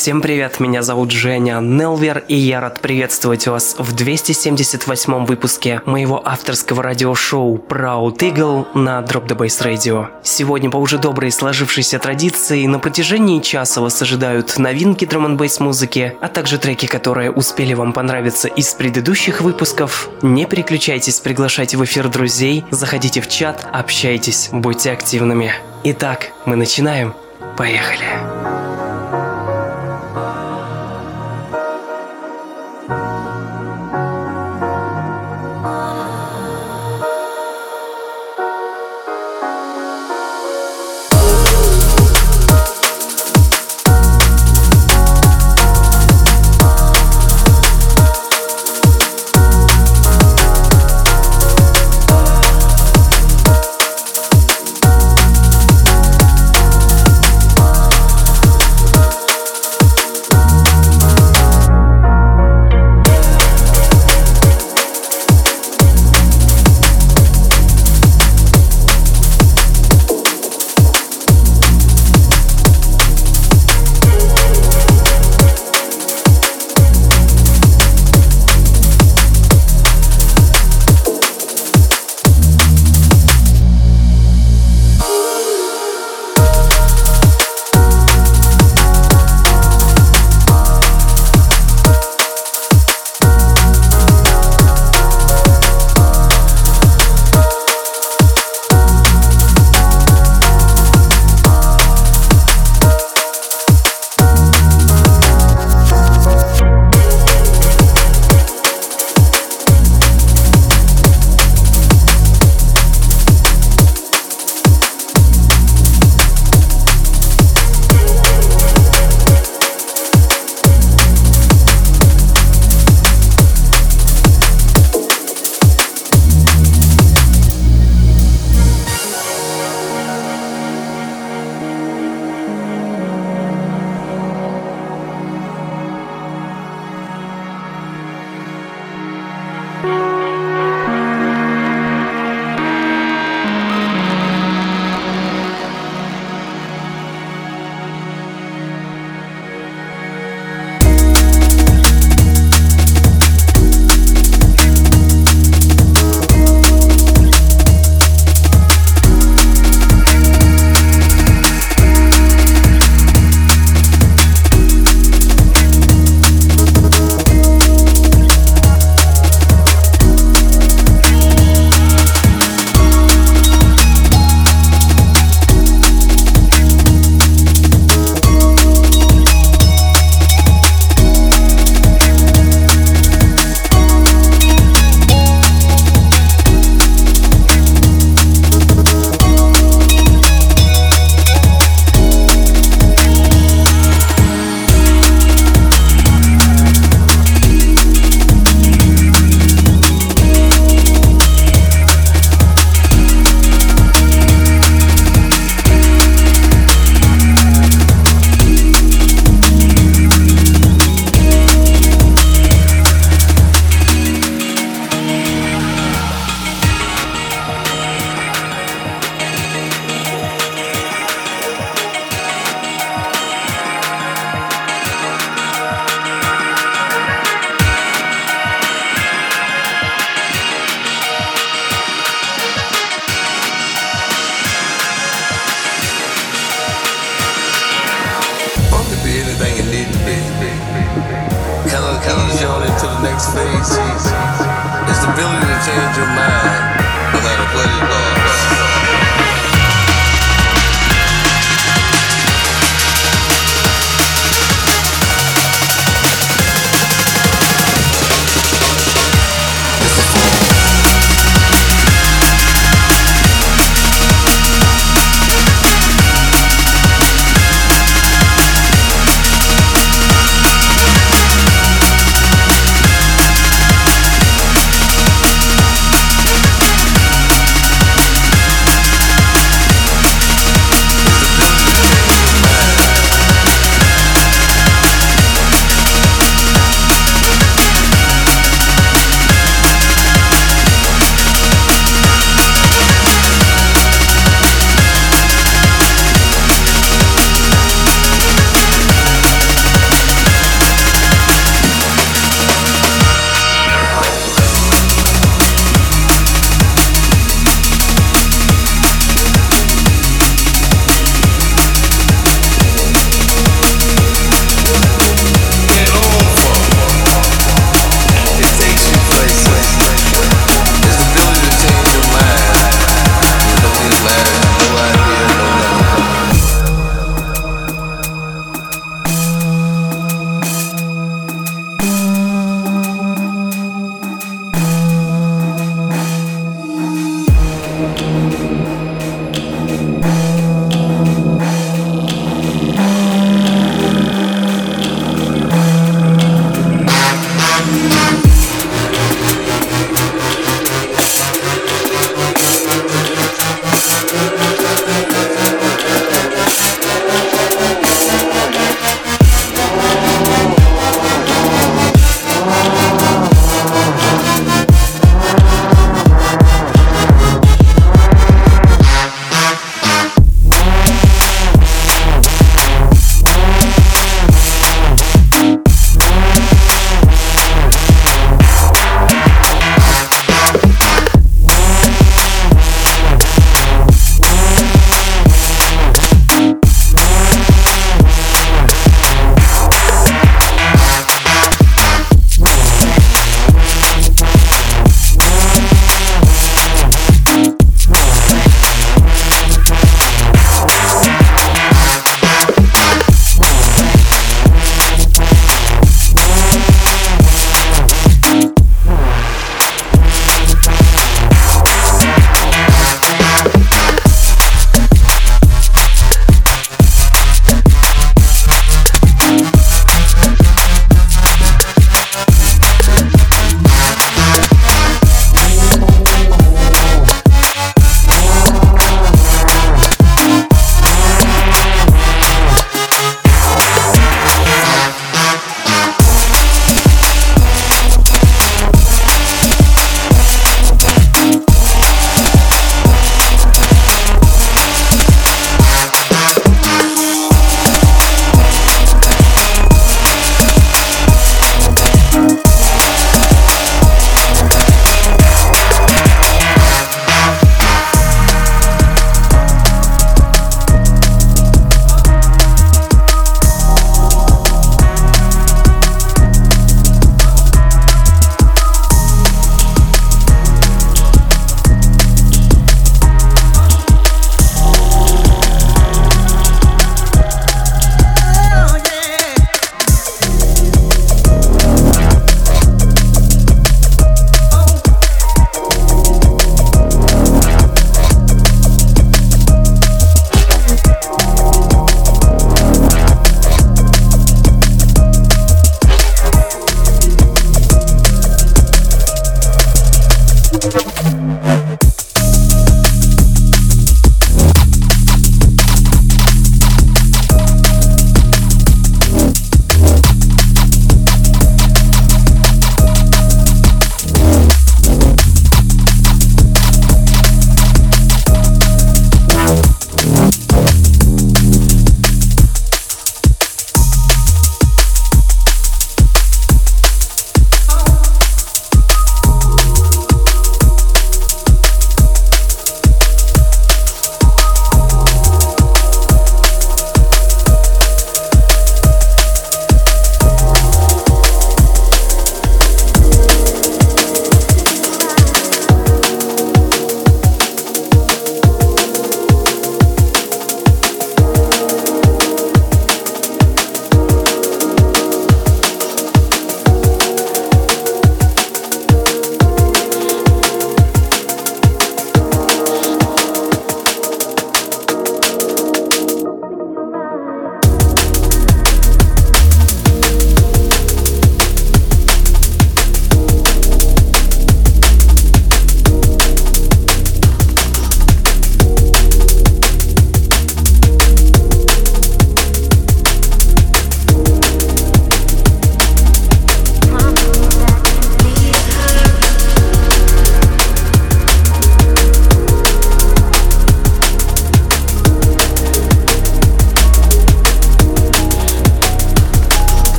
Всем привет, меня зовут Женя Нелвер, и я рад приветствовать вас в 278 выпуске моего авторского радиошоу Proud Eagle на Drop the Bass Radio. Сегодня по уже доброй сложившейся традиции на протяжении часа вас ожидают новинки драм н музыки, а также треки, которые успели вам понравиться из предыдущих выпусков. Не переключайтесь, приглашайте в эфир друзей, заходите в чат, общайтесь, будьте активными. Итак, мы начинаем. Поехали.